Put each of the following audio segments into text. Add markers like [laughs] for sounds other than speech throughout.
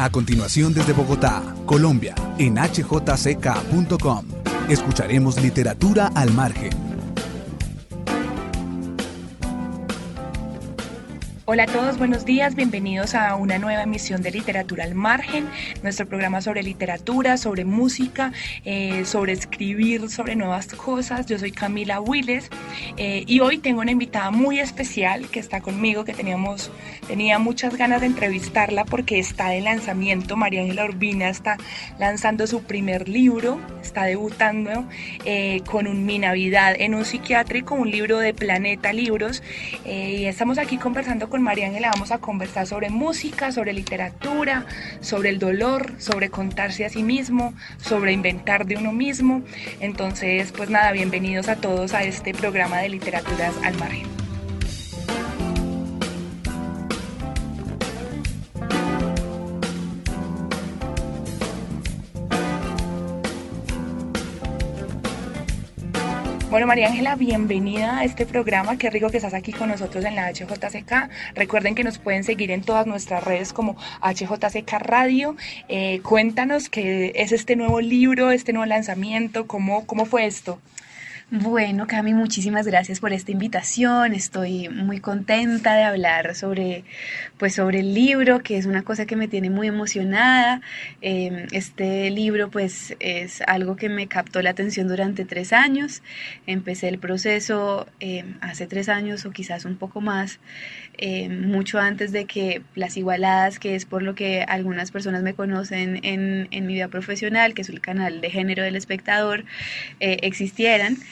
A continuación desde Bogotá, Colombia, en hjck.com, escucharemos literatura al margen Hola a todos, buenos días, bienvenidos a una nueva emisión de Literatura al Margen, nuestro programa sobre literatura, sobre música, eh, sobre escribir, sobre nuevas cosas. Yo soy Camila Willes eh, y hoy tengo una invitada muy especial que está conmigo, que teníamos, tenía muchas ganas de entrevistarla porque está de lanzamiento. María Ángela Urbina está lanzando su primer libro, está debutando eh, con un Mi Navidad en un psiquiátrico, un libro de Planeta Libros y estamos aquí conversando con María Ángela vamos a conversar sobre música, sobre literatura, sobre el dolor, sobre contarse a sí mismo, sobre inventar de uno mismo. Entonces, pues nada, bienvenidos a todos a este programa de literaturas al margen. Bueno, María Ángela, bienvenida a este programa. Qué rico que estás aquí con nosotros en la HJCK. Recuerden que nos pueden seguir en todas nuestras redes como HJCK Radio. Eh, cuéntanos qué es este nuevo libro, este nuevo lanzamiento, cómo, cómo fue esto. Bueno, Cami, muchísimas gracias por esta invitación. Estoy muy contenta de hablar sobre, pues, sobre el libro, que es una cosa que me tiene muy emocionada. Em, este libro, pues, es algo que me captó la atención durante tres años. Empecé el proceso em, hace tres años o quizás un poco más, em, mucho antes de que Las Igualadas, que es por lo que algunas personas me conocen en, en mi vida profesional, que es el canal de género del espectador, eh, existieran.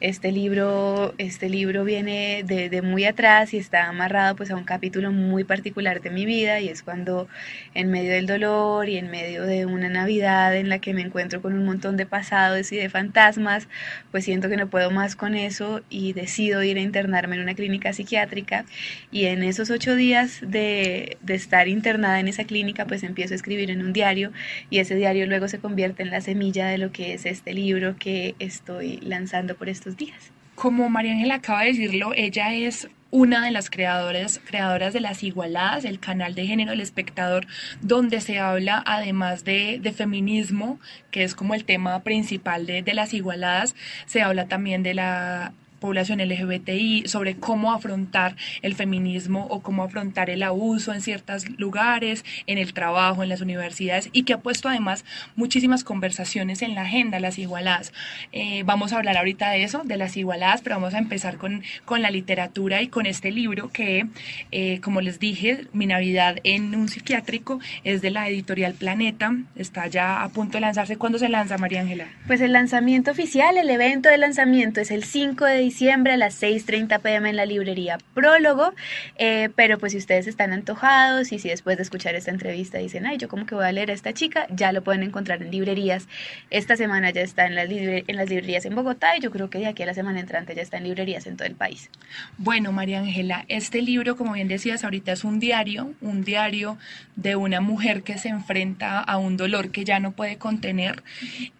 Este libro, este libro viene de, muy atrás y está amarrado pues a un capítulo muy particular de mi vida y es cuando en medio del dolor y en medio de una Navidad en la que me encuentro con un montón de pasados y de fantasmas, pues siento que no puedo más con eso y decido ir a internarme en una clínica psiquiátrica. Y en esos ocho días de, de estar internada en esa clínica pues empiezo a escribir en un diario y ese diario luego se convierte en la semilla de lo que es este libro que estoy lanzando por días. Como María Ángela acaba de decirlo, ella es una de las creadoras, creadoras de Las Igualadas, el canal de género del espectador, donde se habla además de, feminismo, que es como el tema principal de, de Las Igualadas, se habla también de la población LGBTI, sobre cómo afrontar el feminismo o cómo afrontar el abuso en ciertos lugares, en el trabajo, en las universidades y que ha puesto además muchísimas conversaciones en la agenda, las igualadas. Eh, vamos a hablar ahorita de eso, de las igualadas, pero vamos a empezar con, con la literatura y con este libro que, eh, como les dije, Mi Navidad en un psiquiátrico es de la editorial Planeta, está ya a punto de lanzarse. ¿Cuándo se lanza, María Ángela? Pues el lanzamiento oficial, el evento de lanzamiento es el 5 de diciembre a las 6.30 pm en la librería Prólogo. Eh, pero pues si ustedes están antojados y si después de escuchar esta entrevista dicen, ay, yo como que voy a leer a esta chica, ya lo pueden encontrar en librerías. Esta semana ya está en las, en las librerías en Bogotá y yo creo que de aquí a la semana entrante ya está en librerías en todo el país. Bueno, María Ángela, este libro, como bien decías ahorita, es un diario, un diario de una mujer que se enfrenta a un dolor que ya no puede contener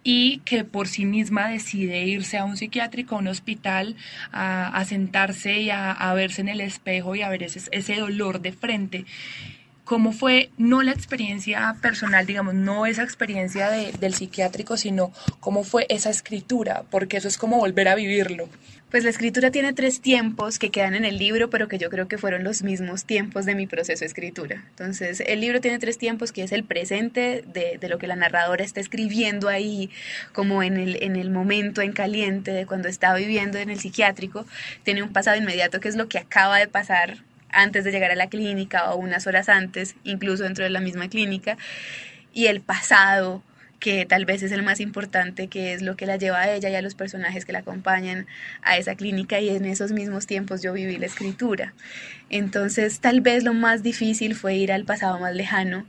y que por sí misma decide irse a un psiquiátrico, a un hospital, a, sentarse y a, verse en el espejo y a ver ese, ese dolor de frente cómo fue no la experiencia personal, digamos, no esa experiencia del psiquiátrico, sino cómo fue esa escritura, porque eso es como volver a vivirlo. Pues la escritura tiene tres tiempos que quedan en el libro, pero que yo creo que fueron los mismos tiempos de mi proceso de escritura. Entonces, el libro tiene tres tiempos, que es el presente de, lo que la narradora está escribiendo ahí, como en el, en el momento en caliente de cuando está viviendo en el psiquiátrico. Tiene un pasado inmediato, que es lo que acaba de pasar antes de llegar a la clínica o unas horas antes, incluso dentro de la misma clínica. Y el pasado, que tal vez es el más importante, que es lo que la lleva a ella y a los personajes que la acompañan a esa clínica y en esos mismos tiempos yo viví la escritura. Entonces tal vez lo más difícil fue ir al pasado más lejano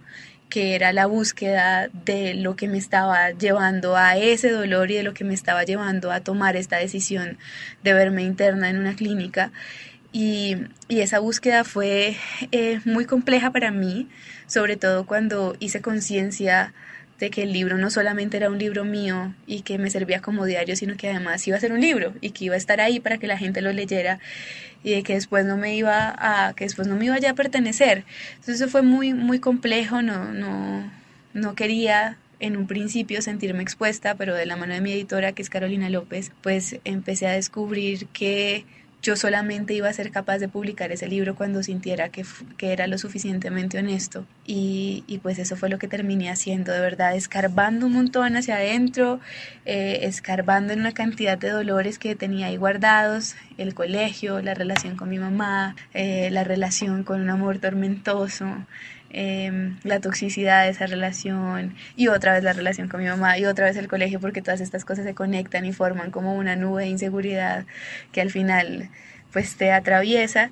que era la búsqueda de lo que me estaba llevando a ese dolor y de lo que me estaba llevando a tomar esta decisión de verme interna en una clínica. Y, esa búsqueda fue eh, muy compleja para mí, sobre todo cuando hice conciencia de que el libro no solamente era un libro mío y que me servía como diario, sino que además iba a ser un libro y que iba a estar ahí para que la gente lo leyera y que después no me iba a que después no me iba a pertenecer. Entonces eso fue muy muy complejo, no no no quería en un principio sentirme expuesta, pero de la mano de mi editora, que es Carolina López, pues empecé a descubrir que yo solamente iba a ser capaz de publicar ese libro cuando sintiera que, que era lo suficientemente honesto. Y, y, pues eso fue lo que terminé haciendo, de verdad, escarbando un montón hacia adentro, eh, escarbando en una cantidad de dolores que tenía ahí guardados, el colegio, la relación con mi mamá, eh, la relación con un amor tormentoso, Em, la toxicidad de esa relación y otra vez la relación con mi mamá y otra vez el colegio porque todas estas cosas se conectan y forman como una nube de inseguridad que al final pues te atraviesa.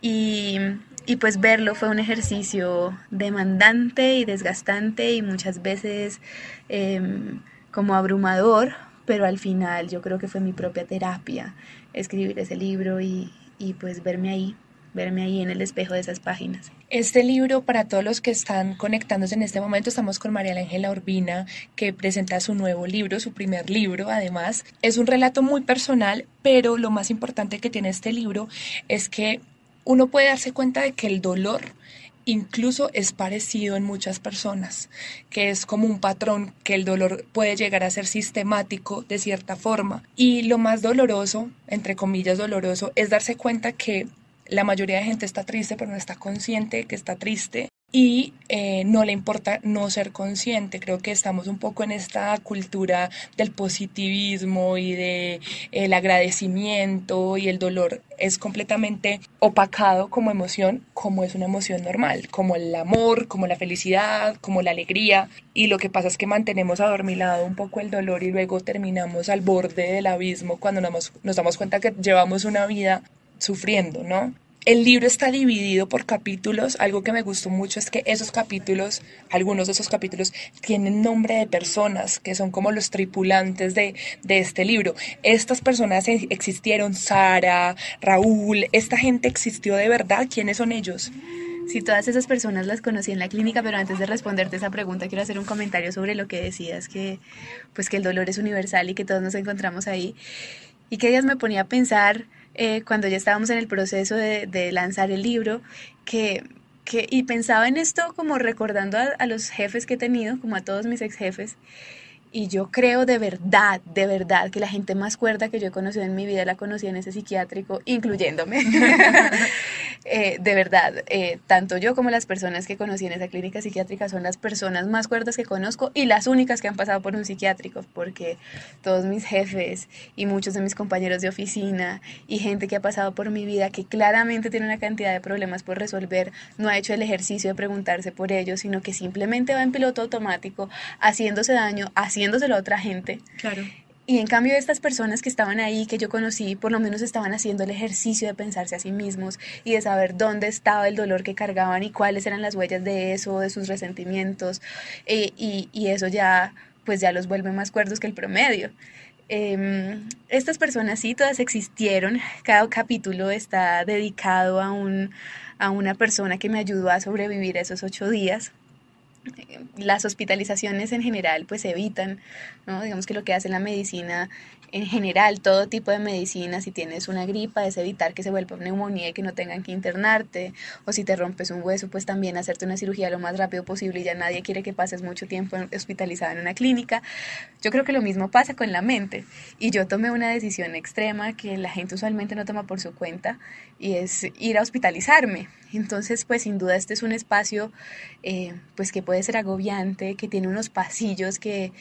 Y, y pues verlo fue un ejercicio demandante y desgastante y muchas veces em, como abrumador pero al final yo creo que fue mi propia terapia escribir ese libro y, y pues verme ahí verme ahí en el espejo de esas páginas. Este libro, para todos los que están conectándose en este momento, estamos con María Ángela Urbina, que presenta su nuevo libro, su primer libro, además. Es un relato muy personal, pero lo más importante que tiene este libro es que uno puede darse cuenta de que el dolor incluso es parecido en muchas personas, que es como un patrón que el dolor puede llegar a ser sistemático de cierta forma. Y lo más doloroso, entre comillas doloroso, es darse cuenta que la mayoría de gente está triste, pero no está consciente que está triste y eh, no le importa no ser consciente. Creo que estamos un poco en esta cultura del positivismo y del el agradecimiento y el dolor es completamente opacado como emoción, como es una emoción normal, como el amor, como la felicidad, como la alegría. Y lo que pasa es que mantenemos adormilado un poco el dolor y luego terminamos al borde del abismo cuando nos damos cuenta que llevamos una vida sufriendo, ¿no? El libro está dividido por capítulos. Algo que me gustó mucho es que esos capítulos, algunos de esos capítulos, tienen nombre de personas que son como los tripulantes de, de este libro. Estas personas e, existieron, Sara, Raúl, esta gente existió de verdad. ¿Quiénes son ellos? Sí, todas esas personas las conocí en la clínica, pero antes de responderte esa pregunta quiero hacer un comentario sobre lo que decías, que pues que el dolor es universal y que todos nos encontramos ahí. Y que ellas me ponía a pensar eh, cuando ya estábamos en el proceso de, lanzar el libro, que, que, y pensaba en esto como recordando a, a, los jefes que he tenido, como a todos mis ex jefes, y yo creo de verdad, de verdad, que la gente más cuerda que yo he conocido en mi vida la conocí en ese psiquiátrico, incluyéndome. [laughs] Eh, de verdad, eh, tanto yo como las personas que conocí en esa clínica psiquiátrica son las personas más cuerdas que conozco y las únicas que han pasado por un psiquiátrico, porque todos mis jefes y muchos de mis compañeros de oficina y gente que ha pasado por mi vida, que claramente tiene una cantidad de problemas por resolver, no ha hecho el ejercicio de preguntarse por ellos, sino que simplemente va en piloto automático, haciéndose daño, a otra gente. Claro. Y en cambio estas personas que estaban ahí, que yo conocí, por lo menos estaban haciendo el ejercicio de pensarse a sí mismos y de saber dónde estaba el dolor que cargaban y cuáles eran las huellas de eso, de sus resentimientos. Eh, y, y, eso ya, pues ya los vuelve más cuerdos que el promedio. Em, estas personas sí, todas existieron. Cada capítulo está dedicado a, un, a una persona que me ayudó a sobrevivir esos ocho días las hospitalizaciones en general pues se evitan, ¿no? Digamos que lo que hace la medicina en general, todo tipo de medicina, si tienes una gripa, es evitar que se vuelva neumonía y que no tengan que internarte, o si te rompes un hueso, pues también hacerte una cirugía lo más rápido posible y ya nadie quiere que pases mucho tiempo hospitalizada en una clínica. Yo creo que lo mismo pasa con la mente, y yo tomé una decisión extrema que la gente usualmente no toma por su cuenta, y es ir a hospitalizarme. Entonces, pues sin duda este es un espacio eh, pues que puede ser agobiante, que tiene unos pasillos que,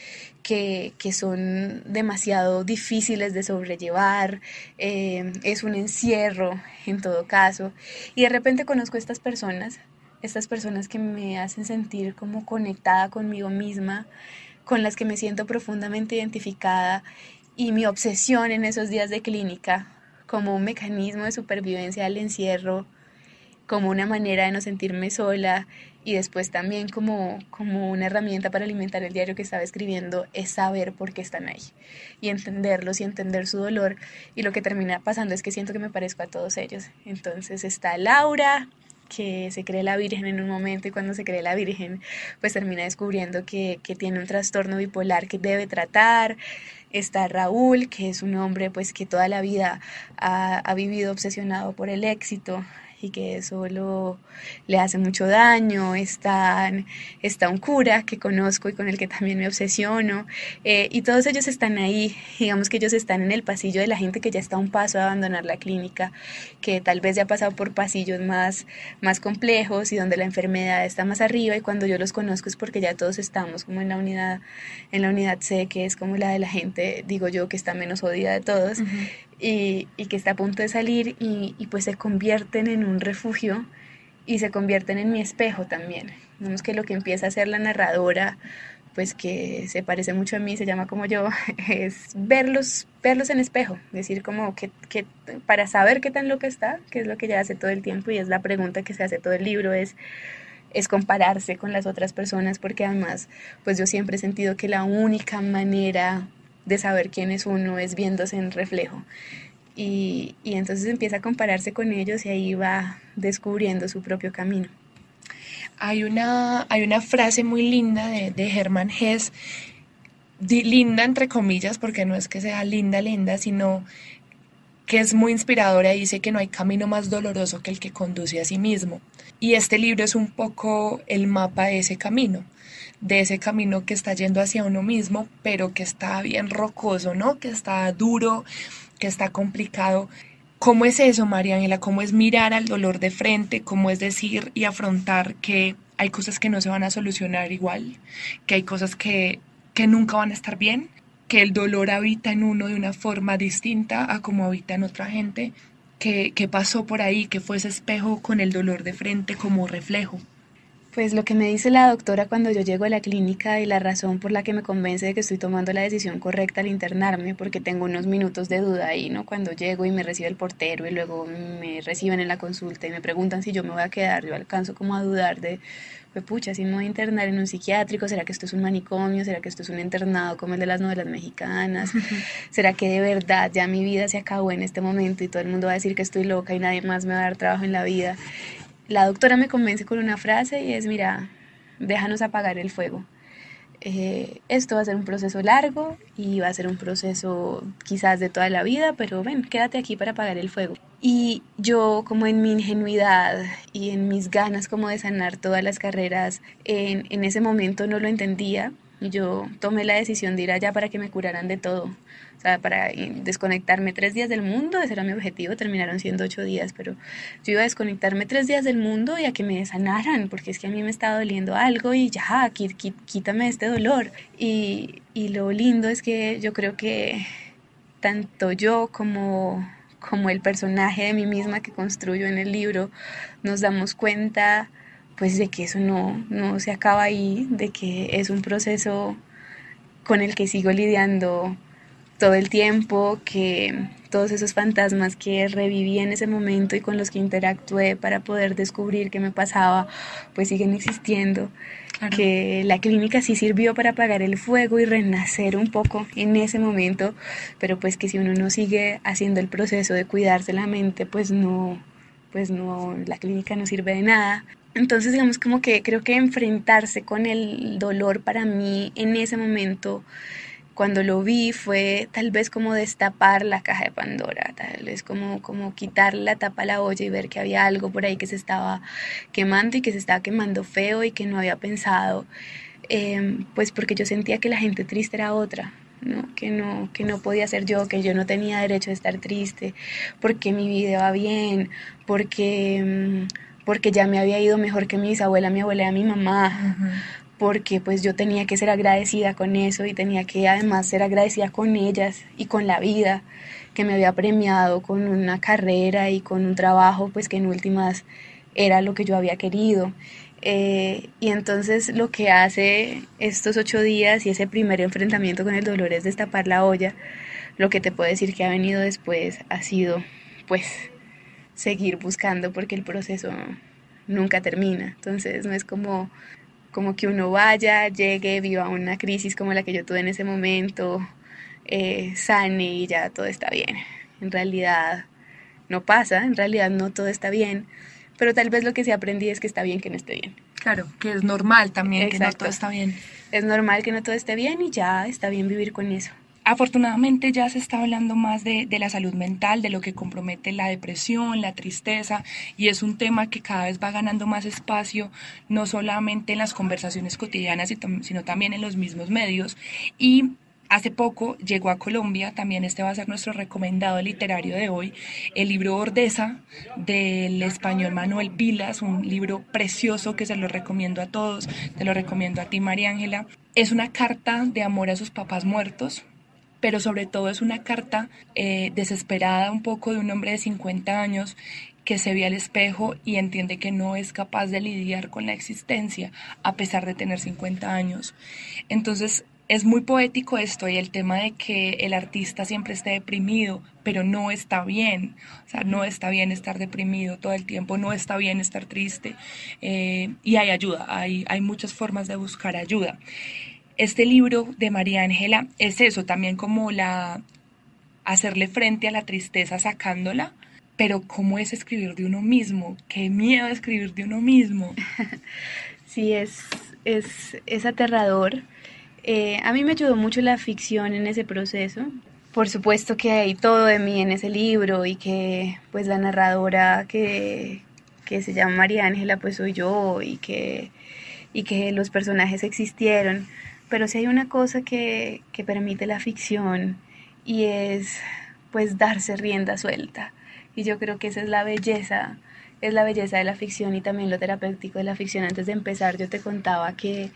que, que son demasiado difíciles de sobrellevar, eh, es un encierro en todo caso. Y de repente conozco a estas personas, estas personas que me hacen sentir como conectada conmigo misma, con las que me siento profundamente identificada y mi obsesión en esos días de clínica como un mecanismo de supervivencia al encierro, como una manera de no sentirme sola y después también como, como una herramienta para alimentar el diario que estaba escribiendo es saber por qué están ahí y entenderlos y entender su dolor y lo que termina pasando es que siento que me parezco a todos ellos. Entonces está Laura, que se cree la Virgen en un momento y cuando se cree la Virgen pues termina descubriendo que, que tiene un trastorno bipolar que debe tratar. Está Raúl, que es un hombre pues que toda la vida ha, ha vivido obsesionado por el éxito, y que eso le hace mucho daño. Está, está un cura que conozco y con el que también me obsesiono. Eh, y todos ellos están ahí, digamos que ellos están en el pasillo de la gente que ya está a un paso de abandonar la clínica, que tal vez ya ha pasado por pasillos más, más complejos y donde la enfermedad está más arriba y cuando yo los conozco es porque ya todos estamos como en la unidad, en la unidad C, que es como la de la gente, digo yo, que está menos jodida de todos y, que está a punto de salir y, pues se convierten en un refugio y se convierten en mi espejo también. Vemos que lo que empieza a ser la narradora, pues que se parece mucho a mí, se llama como yo, [laughs] es verlos, verlos en espejo, decir como que, que para saber qué tan loca está, que es lo que ella hace todo el tiempo y es la pregunta que se hace todo el libro, es es compararse con las otras personas porque además pues yo siempre he sentido que la única manera de saber quién es uno es viéndose en reflejo. Y, y, entonces empieza a compararse con ellos y ahí va descubriendo su propio camino. Hay una, hay una frase muy linda de, de Hermann Hesse, linda entre comillas, porque no es que sea linda, linda, sino que es muy inspiradora y dice que no hay camino más doloroso que el que conduce a sí mismo. Y este libro es un poco el mapa de ese camino de ese camino que está yendo hacia uno mismo, pero que está bien rocoso, ¿no? Que está duro, que está complicado. ¿Cómo es eso, María Ángela? ¿Cómo es mirar al dolor de frente? ¿Cómo es decir y afrontar que hay cosas que no se van a solucionar igual? ¿Que hay cosas que, que nunca van a estar bien? ¿Que el dolor habita en uno de una forma distinta a como habita en otra gente? ¿Qué, qué pasó por ahí? ¿Qué fue ese espejo con el dolor de frente como reflejo? Pues lo que me dice la doctora cuando yo llego a la clínica y la razón por la que me convence de que estoy tomando la decisión correcta al internarme, porque tengo unos minutos de duda ahí, ¿no? Cuando llego y me recibe el portero y luego me reciben en la consulta y me preguntan si yo me voy a quedar, yo alcanzo como a dudar de, pues pucha, si me voy a internar en un psiquiátrico, ¿será que esto es un manicomio? ¿Será que esto es un internado como el de las novelas mexicanas? [laughs] ¿Será que de verdad ya mi vida se acabó en este momento y todo el mundo va a decir que estoy loca y nadie más me va a dar trabajo en la vida? La doctora me convence con una frase y es, mira, déjanos apagar el fuego. Eh, esto va a ser un proceso largo y va a ser un proceso quizás de toda la vida, pero ven, quédate aquí para apagar el fuego. Y yo como en mi ingenuidad y en mis ganas como de sanar todas las carreras, en, en ese momento no lo entendía. Y yo tomé la decisión de ir allá para que me curaran de todo para desconectarme tres días del mundo, ese era mi objetivo, terminaron siendo ocho días, pero yo iba a desconectarme tres días del mundo y a que me sanaran, porque es que a mí me estaba doliendo algo y ya, quítame este dolor. Y, y lo lindo es que yo creo que tanto yo como como el personaje de mí misma que construyo en el libro, nos damos cuenta pues de que eso no, no se acaba ahí, de que es un proceso con el que sigo lidiando todo el tiempo, que todos esos fantasmas que reviví en ese momento y con los que interactué para poder descubrir qué me pasaba, pues siguen existiendo. Que la clínica sí sirvió para apagar el fuego y renacer un poco en ese momento, pero pues que si uno no sigue haciendo el proceso de cuidarse la mente, pues no, pues no, la clínica no sirve de nada. Entonces, digamos como que creo que enfrentarse con el dolor para mí en ese momento cuando lo vi fue tal vez como destapar la caja de Pandora, tal vez como, como quitar la tapa a la olla y ver que había algo por ahí que se estaba quemando y que se estaba quemando feo y que no había pensado, em, pues porque yo sentía que la gente triste era otra, ¿no? Que, no, que no podía ser yo, que yo no tenía derecho de estar triste, porque mi vida va bien, porque, em, porque ya me había ido mejor que mi bisabuela, mi abuela y mi mamá, porque pues yo tenía que ser agradecida con eso y tenía que además ser agradecida con ellas y con la vida que me había premiado con una carrera y con un trabajo pues que en últimas era lo que yo había querido. Eh, y entonces lo que hace estos ocho días y ese primer enfrentamiento con el dolor es destapar la olla. Lo que te puedo decir que ha venido después ha sido, pues, seguir buscando porque el proceso nunca termina. Entonces no es como, como que uno vaya, llegue, viva una crisis como la que yo tuve en ese momento, eh, sane y ya todo está bien. En realidad no pasa, en realidad no todo está bien, pero tal vez lo que se aprendí es que está bien que no esté bien. Claro, que es normal también que no todo está bien. Es normal que no todo esté bien y ya está bien vivir con eso. Afortunadamente ya se está hablando más de, de, la salud mental, de lo que compromete la depresión, la tristeza, y es un tema que cada vez va ganando más espacio, no solamente en las conversaciones cotidianas, sino también en los mismos medios. Y Hace poco llegó a Colombia, también este va a ser nuestro recomendado literario de hoy, el libro Ordeza del español Manuel Vilas, un libro precioso que se lo recomiendo a todos, te lo recomiendo a ti María Ángela. Es una carta de amor a sus papás muertos, pero sobre todo es una carta eh, desesperada un poco de un hombre de 50 años que se ve al espejo y entiende que no es capaz de lidiar con la existencia a pesar de tener 50 años. Entonces es muy poético esto y el tema de que el artista siempre esté deprimido, pero no está bien, o sea, no está bien estar deprimido todo el tiempo, no está bien estar triste eh, y hay ayuda, hay, hay muchas formas de buscar ayuda. Este libro de María Ángela es eso, también como la hacerle frente a la tristeza sacándola, pero cómo es escribir de uno mismo, qué miedo escribir de uno mismo. [laughs] Sí, es, es, es aterrador eh, a mí me ayudó mucho la ficción en ese proceso. Por supuesto que hay todo de mí en ese libro y que pues la narradora que, que se llama María Ángela pues soy yo y que, y que los personajes existieron. Pero sí hay una cosa que, que permite la ficción y es pues darse rienda suelta. Y yo creo que esa es la belleza, es la belleza de la ficción y también lo terapéutico de la ficción. Antes de empezar yo te contaba que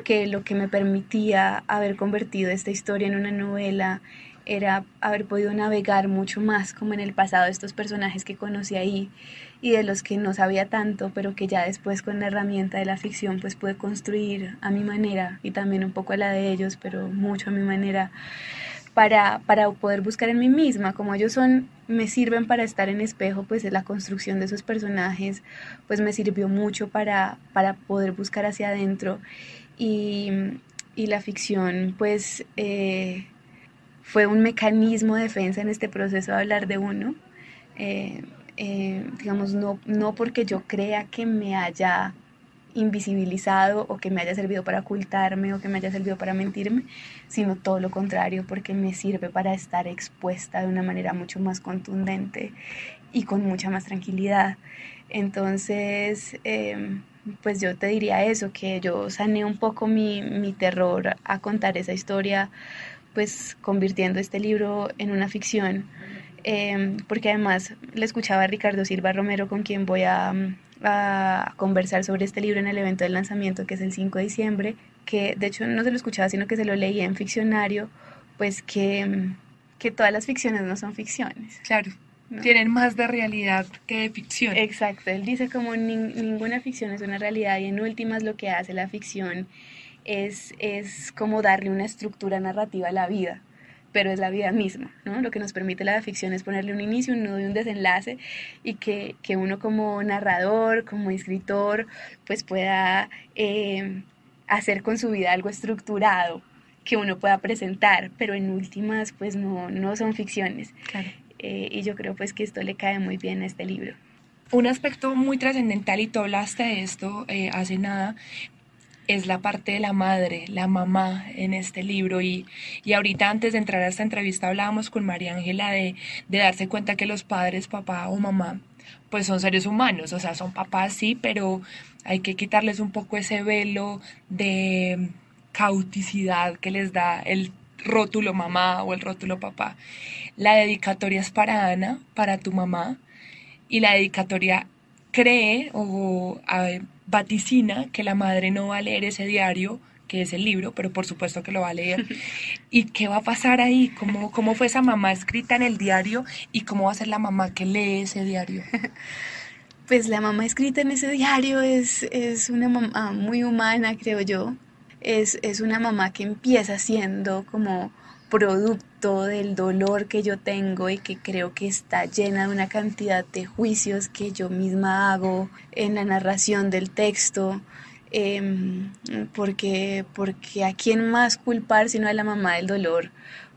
que lo que me permitía haber convertido esta historia en una novela era haber podido navegar mucho más como en el pasado estos personajes que conocí ahí y de los que no sabía tanto, pero que ya después con la herramienta de la ficción pues pude construir a mi manera y también un poco a la de ellos, pero mucho a mi manera para, para poder buscar en mí misma, como ellos son, me sirven para estar en espejo, pues la construcción de esos personajes, pues me sirvió mucho para, para poder buscar hacia adentro y, la ficción pues eh, fue un mecanismo de defensa en este proceso de hablar de uno. Eh, eh, digamos, no, no porque yo crea que me haya invisibilizado o que me haya servido para ocultarme o que me haya servido para mentirme, sino todo lo contrario, porque me sirve para estar expuesta de una manera mucho más contundente y con mucha más tranquilidad. Entonces, pues yo te diría eso, que yo sané un poco mi, mi terror a contar esa historia, pues convirtiendo este libro en una ficción. Em, porque además le escuchaba a Ricardo Silva Romero, con quien voy a, a, conversar sobre este libro en el evento del lanzamiento, que es el 5 de diciembre, que de hecho no se lo escuchaba, sino que se lo leía en ficcionario, pues que, que todas las ficciones no son ficciones. Claro tienen más de realidad que de ficción. Exacto, él dice como ninguna ficción es una realidad y en últimas lo que hace la ficción es, es como darle una estructura narrativa a la vida, pero es la vida misma, ¿no? Lo que nos permite la ficción es ponerle un inicio, un nudo y un desenlace y que, que uno como narrador, como escritor, pues pueda eh, hacer con su vida algo estructurado que uno pueda presentar, pero en últimas pues no, no son ficciones. Claro. Eh, y yo creo pues que esto le cae muy bien a este libro. Un aspecto muy trascendental, y tú hablaste de esto eh, hace nada, es la parte de la madre, la mamá en este libro. Y, y ahorita antes de entrar a esta entrevista hablábamos con María Ángela de, de darse cuenta que los padres, papá o mamá, pues son seres humanos, o sea, son papás sí, pero hay que quitarles un poco ese velo de cauticidad que les da el rótulo mamá o el rótulo papá. La dedicatoria es para Ana, para tu mamá, y la dedicatoria cree o vaticina que la madre no va a leer ese diario, que es el libro, pero por supuesto que lo va a leer. [laughs] ¿Y qué va a pasar ahí? ¿Cómo, cómo fue esa mamá escrita en el diario y cómo va a ser la mamá que lee ese diario? [laughs] pues la mamá escrita en ese diario es, es una mamá muy humana, creo yo. Es, es una mamá que empieza siendo como producto del dolor que yo tengo y que creo que está llena de una cantidad de juicios que yo misma hago en la narración del texto. Em, porque, porque a quién más culpar sino a la mamá del dolor,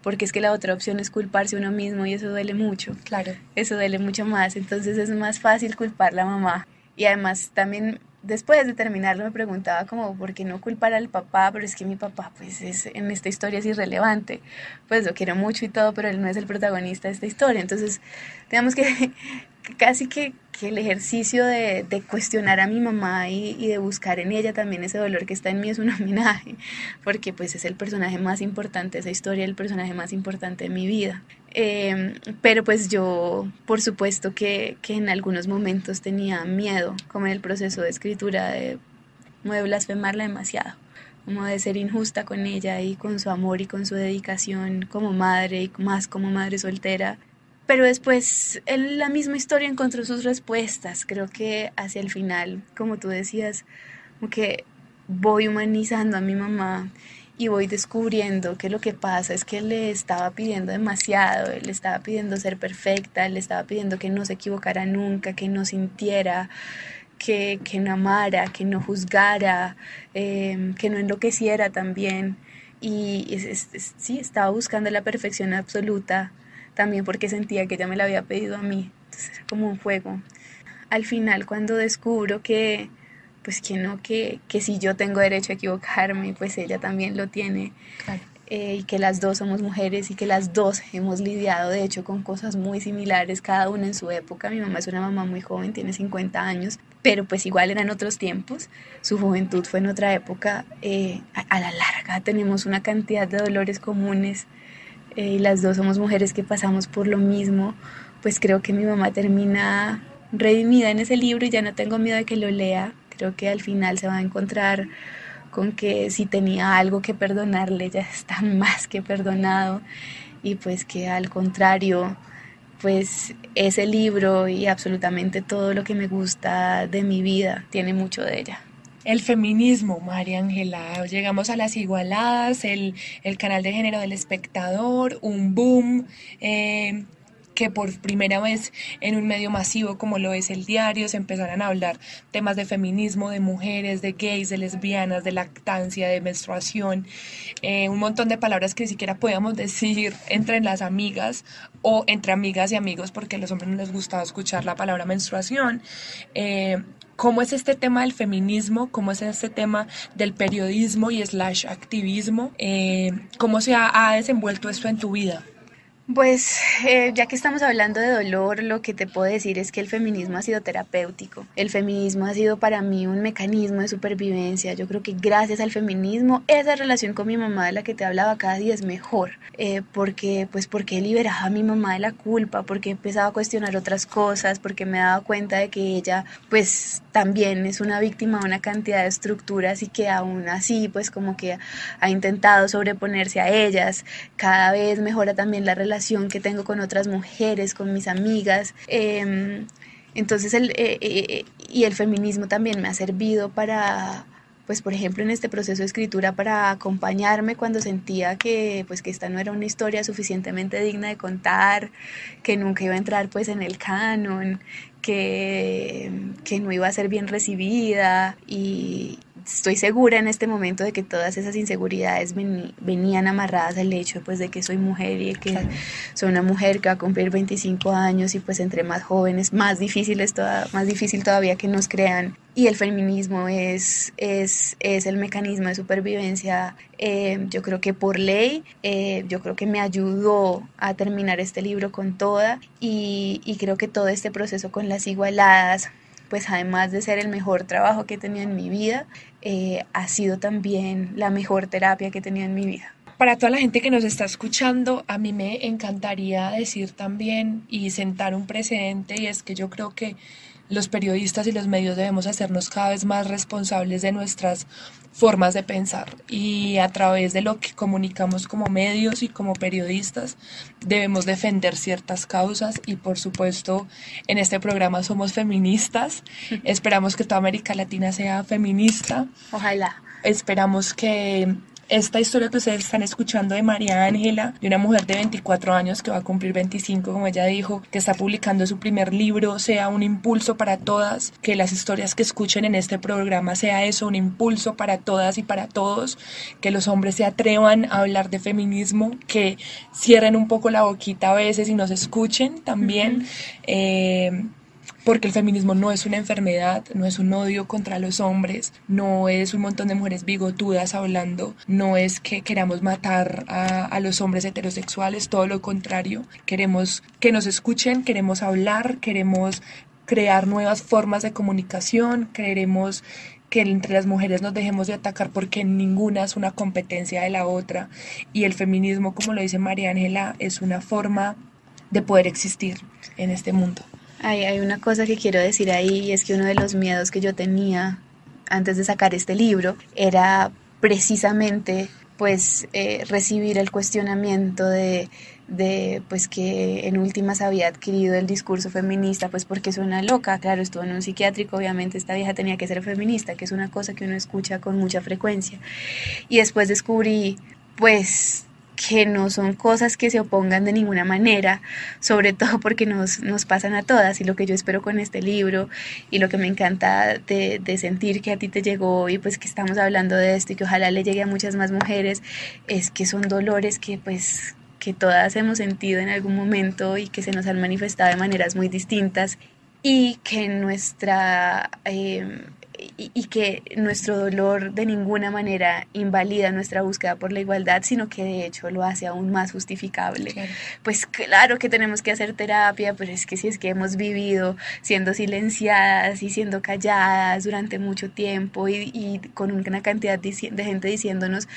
porque es que la otra opción es culparse uno mismo y eso duele mucho. Claro. Eso duele mucho más, entonces es más fácil culpar a la mamá. Y además también después de terminarlo me preguntaba como por qué no culpar al papá, pero es que mi papá pues es, en esta historia es irrelevante, pues lo quiero mucho y todo, pero él no es el protagonista de esta historia, entonces digamos que [laughs] casi que, que el ejercicio de, de, cuestionar a mi mamá y, y, de buscar en ella también ese dolor que está en mí es un [laughs] homenaje, porque pues es el personaje más importante de esa historia, el personaje más importante de mi vida. Eh, pero pues yo, por supuesto que, que, en algunos momentos tenía miedo, como en el proceso de escritura, de, de blasfemarla demasiado, como de ser injusta con ella y con su amor y con su dedicación como madre y más como madre soltera. Pero después en la misma historia encontró sus respuestas. Creo que hacia el final, como tú decías, como que voy humanizando a mi mamá y voy descubriendo que lo que pasa es que le estaba pidiendo demasiado, le estaba pidiendo ser perfecta, le estaba pidiendo que no se equivocara nunca, que no sintiera, que, que no amara, que no juzgara, eh, que no enloqueciera también. Y sí, estaba buscando la perfección absoluta también porque sentía que ella me la había pedido a mí. Entonces era como un juego. Al final, cuando descubro que, pues que no, que, que si yo tengo derecho a equivocarme, pues ella también lo tiene. Claro. Eh, y que las dos somos mujeres y que las dos hemos lidiado de hecho con cosas muy similares, cada una en su época. Mi mamá es una mamá muy joven, tiene 50 años, pero pues igual eran otros tiempos, su juventud fue en otra época. Eh, a, a, la larga tenemos una cantidad de dolores comunes eh, y las dos somos mujeres que pasamos por lo mismo, pues creo que mi mamá termina redimida en ese libro y ya no tengo miedo de que lo lea. Creo que al final se va a encontrar con que si tenía algo que perdonarle ya está [laughs] más que perdonado y pues que al contrario, pues ese libro y absolutamente todo lo que me gusta de mi vida tiene mucho de ella. El feminismo, María Ángela. Llegamos a las igualadas, el, el, canal de género del espectador, un boom. Eh, que por primera vez en un medio masivo como lo es el diario se empezaran a hablar temas de feminismo, de mujeres, de gays, de lesbianas, de lactancia, de menstruación, eh, un montón de palabras que ni siquiera podíamos decir entre las amigas o entre amigas y amigos porque a los hombres no les gustaba escuchar la palabra menstruación. Eh, ¿Cómo es este tema del feminismo? ¿Cómo es este tema del periodismo y slash activismo? Eh, ¿Cómo se ha, ha desenvuelto esto en tu vida? Pues eh, ya que estamos hablando de dolor, lo que te puedo decir es que el feminismo ha sido terapéutico. El feminismo ha sido para mí un mecanismo de supervivencia. Yo creo que gracias al feminismo esa relación con mi mamá de la que te hablaba cada día es mejor. Eh, porque pues porque he liberado a mi mamá de la culpa, porque he empezado a cuestionar otras cosas, porque me dado cuenta de que ella pues también es una víctima de una cantidad de estructuras y que aún así pues como que ha intentado sobreponerse a ellas. Cada vez mejora también la relación que tengo con otras mujeres, con mis amigas. Eh, entonces, el, eh, eh, y el feminismo también me ha servido para, pues por ejemplo en este proceso de escritura para acompañarme cuando sentía que pues que esta no era una historia suficientemente digna de contar, que nunca iba a entrar pues en el canon, que, que no iba a ser bien recibida y, estoy segura en este momento de que todas esas inseguridades ven, venían amarradas al hecho pues de que soy mujer y que claro. soy una mujer que va a cumplir 25 años y pues entre más jóvenes más difícil es toda, más difícil todavía que nos crean y el feminismo es, es, es el mecanismo de supervivencia eh, yo creo que por ley eh, yo creo que me ayudó a terminar este libro con toda y, y creo que todo este proceso con las igualadas pues además de ser el mejor trabajo que he tenido en mi vida, eh, ha sido también la mejor terapia que he tenido en mi vida. Para toda la gente que nos está escuchando, a mí me encantaría decir también y sentar un precedente y es que yo creo que los periodistas y los medios debemos hacernos cada vez más responsables de nuestras formas de pensar y a través de lo que comunicamos como medios y como periodistas debemos defender ciertas causas y por supuesto en este programa somos feministas. [laughs] Esperamos que toda América Latina sea feminista. Ojalá. Esperamos que esta historia que ustedes están escuchando de María Ángela, de una mujer de 24 años que va a cumplir 25, como ella dijo, que está publicando su primer libro, sea un impulso para todas, que las historias que escuchen en este programa sea eso, un impulso para todas y para todos, que los hombres se atrevan a hablar de feminismo, que cierren un poco la boquita a veces y nos escuchen también porque el feminismo no es una enfermedad, no es un odio contra los hombres, no es un montón de mujeres bigotudas hablando, no es que queramos matar a, los hombres heterosexuales, todo lo contrario, queremos que nos escuchen, queremos hablar, queremos crear nuevas formas de comunicación, queremos que entre las mujeres nos dejemos de atacar porque ninguna es una competencia de la otra y el feminismo, como lo dice María Ángela, es una forma de poder existir en este mundo. Hay, una cosa que quiero decir ahí y es que uno de los miedos que yo tenía antes de sacar este libro era precisamente pues eh, recibir el cuestionamiento de, de, pues que en últimas había adquirido el discurso feminista pues porque es una loca, claro, estuvo en un psiquiátrico, obviamente esta vieja tenía que ser feminista, que es una cosa que uno escucha con mucha frecuencia. Y después descubrí pues que no son cosas que se opongan de ninguna manera, sobre todo porque nos, nos pasan a todas. Y lo que yo espero con este libro y lo que me encanta de, de, sentir que a ti te llegó y pues que estamos hablando de esto y que ojalá le llegue a muchas más mujeres, es que son dolores que pues que todas hemos sentido en algún momento y que se nos han manifestado de maneras muy distintas y que nuestra eh, y, que nuestro dolor de ninguna manera invalida nuestra búsqueda por la igualdad, sino que de hecho lo hace aún más justificable. Pues claro que tenemos que hacer terapia, pero es que si es que hemos vivido siendo silenciadas y siendo calladas durante mucho tiempo y, y con una cantidad de gente diciéndonos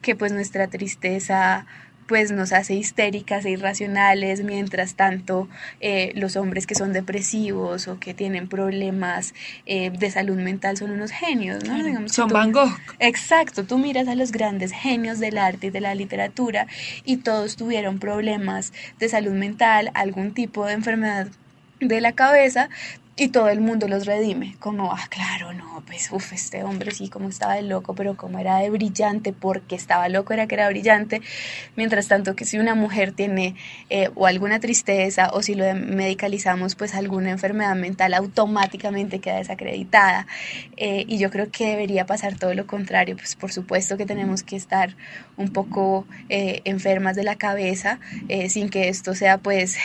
que pues nuestra tristeza pues nos hace histéricas e irracionales, mientras tanto eh, los hombres que son depresivos o que tienen problemas eh, de salud mental son unos genios, ¿no? son Van Gogh. Exacto, tú miras a los grandes genios del arte y de la literatura y todos tuvieron problemas de salud mental, algún tipo de enfermedad de la cabeza, y todo el mundo los redime, como, ah, claro, no, pues, uff, este hombre sí, como estaba de loco, pero como era de brillante, porque estaba loco era que era brillante, mientras tanto que si una mujer tiene eh, o alguna tristeza o si lo medicalizamos, pues alguna enfermedad mental automáticamente queda desacreditada, eh, y yo creo que debería pasar todo lo contrario, pues por supuesto que tenemos que estar un poco eh, enfermas de la cabeza, sin que esto sea pues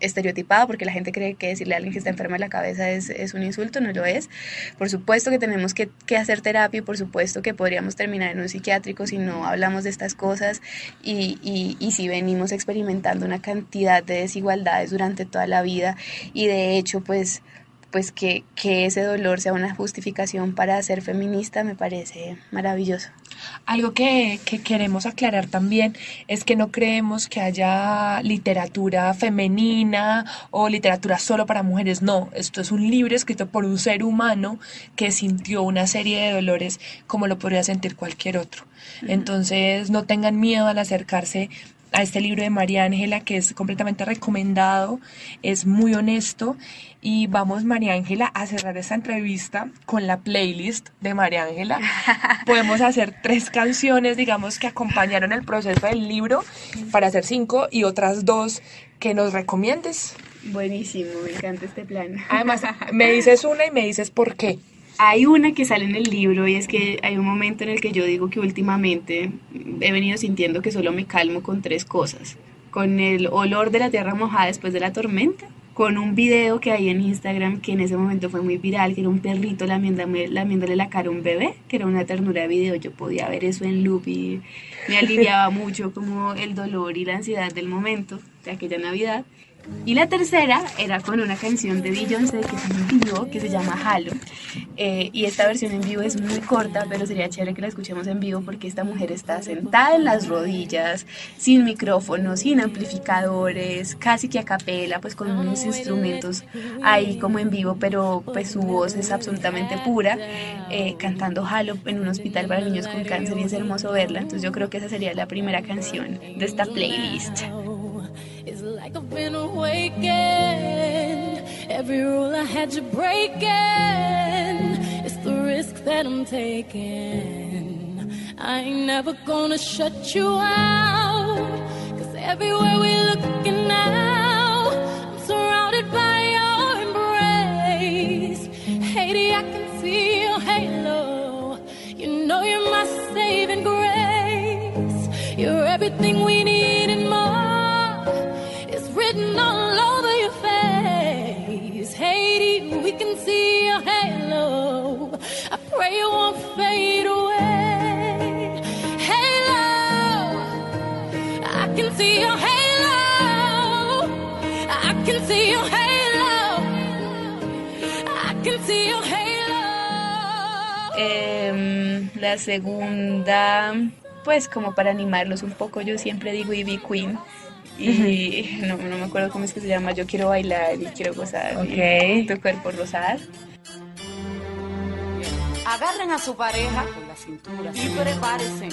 estereotipado, porque la gente cree que decirle a alguien que está enferma la cabeza es, es, un insulto, no lo es. Por supuesto que tenemos que, que, hacer terapia y por supuesto que podríamos terminar en un psiquiátrico si no hablamos de estas cosas y, y, y si venimos experimentando una cantidad de desigualdades durante toda la vida y de hecho pues pues que, que, ese dolor sea una justificación para ser feminista me parece maravilloso. Algo que, que, queremos aclarar también es que no creemos que haya literatura femenina o literatura solo para mujeres. No, esto es un libro escrito por un ser humano que sintió una serie de dolores como lo podría sentir cualquier otro. Entonces no tengan miedo al acercarse a este libro de María Ángela que es completamente recomendado, es muy honesto y vamos María Ángela a cerrar esta entrevista con la playlist de María Ángela. [laughs] Podemos hacer tres canciones, digamos, que acompañaron el proceso del libro para hacer cinco y otras dos que nos recomiendes. Buenísimo, me encanta este plan. Además, [laughs] me dices una y me dices por qué. Hay una que sale en el libro y es que hay un momento en el que yo digo que últimamente he venido sintiendo que solo me calmo con tres cosas. Con el olor de la tierra mojada después de la tormenta, con un video que hay en Instagram que en ese momento fue muy viral, que era un perrito lamiéndole, la cara a un bebé, que era una ternura de video. Yo podía ver eso en loop y me aliviaba mucho como el dolor y la ansiedad del momento de aquella Navidad. Y la tercera era con una canción de Beyoncé que se me que se llama Halo. Eh, y esta versión en vivo es muy corta, pero sería chévere que la escuchemos en vivo porque esta mujer está sentada en las rodillas, sin micrófono, sin amplificadores, casi que a capela, pues con unos instrumentos ahí como en vivo, pero pues su voz es absolutamente pura, eh, cantando Halo en un hospital para niños con cáncer y es hermoso verla. Entonces yo creo que esa sería la primera canción de esta playlist. Like I've been awakened. Every rule I had you breaking. It's the risk that I'm taking. I ain't never gonna shut you out. Cause everywhere we looking now, I'm surrounded by your embrace. Haiti, I can see your halo. You know you're my saving grace. You're everything we need and more written all over your face. Haiti, we can see your halo. I pray you won't fade away. Halo, I can see your halo. I can see your halo. I can see your halo. Eh, la segunda, pues como para animarlos un poco, yo siempre digo Ivy Queen y no, no, me acuerdo cómo es que se llama, yo quiero bailar y quiero gozar. Ok. tu cuerpo rosar. Agarren a su pareja con la cintura y prepárense.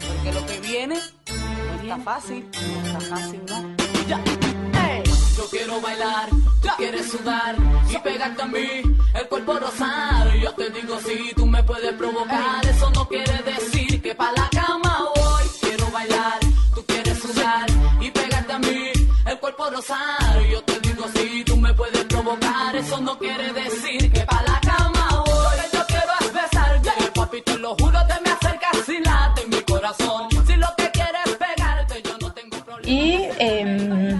Porque lo que viene no está fácil, no está fácil, ¿no? Ya. Yo quiero bailar, tú quieres sudar y pegarte a mí, el cuerpo rosar. Yo te digo si tú me puedes provocar, eso no quiere decir que pa' la cama voy. Quiero bailar y pegarte a mí, el cuerpo rosar. Yo te digo si tú me puedes provocar, eso no quiere decir que pa' la cama voy. Yo quiero es besar, yeah. papi, te lo juro, te me acercas sin late en mi corazón. Si lo que quieres pegarte, yo no tengo problema. Y eh,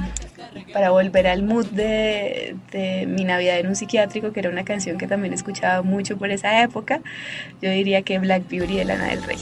para volver al mood de, de, Mi Navidad en un psiquiátrico, que era una canción que también escuchaba mucho por esa época, yo diría que Black Beauty de Lana del Rey.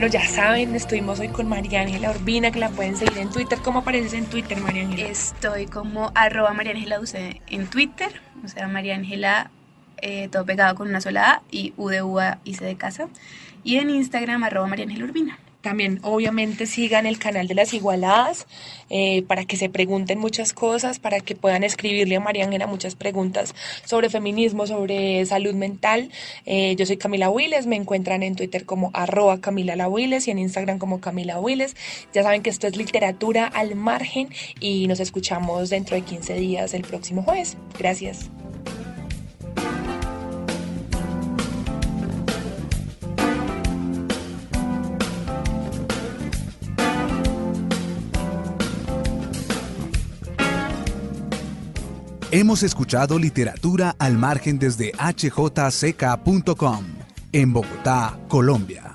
Bueno, ya saben, estuvimos hoy con María Ángela Urbina, que la pueden seguir en Twitter. ¿Cómo apareces en Twitter, María Ángela? Estoy como arroba María Ángela en Twitter, o sea, María Ángela eh, todo pegado con una sola A y U de UA y C de casa. Y en Instagram arroba María Ángela Urbina. También obviamente sigan el canal de las igualadas eh, para que se pregunten muchas cosas, para que puedan escribirle a María Ángela muchas preguntas sobre feminismo, sobre salud mental. Eh, yo soy Camila Willes, me encuentran en Twitter como arroba Camila La Willes y en Instagram como Camila Willes. Ya saben que esto es literatura al margen y nos escuchamos dentro de 15 días el próximo jueves. Gracias. Hemos escuchado literatura al margen desde hjck.com en Bogotá, Colombia.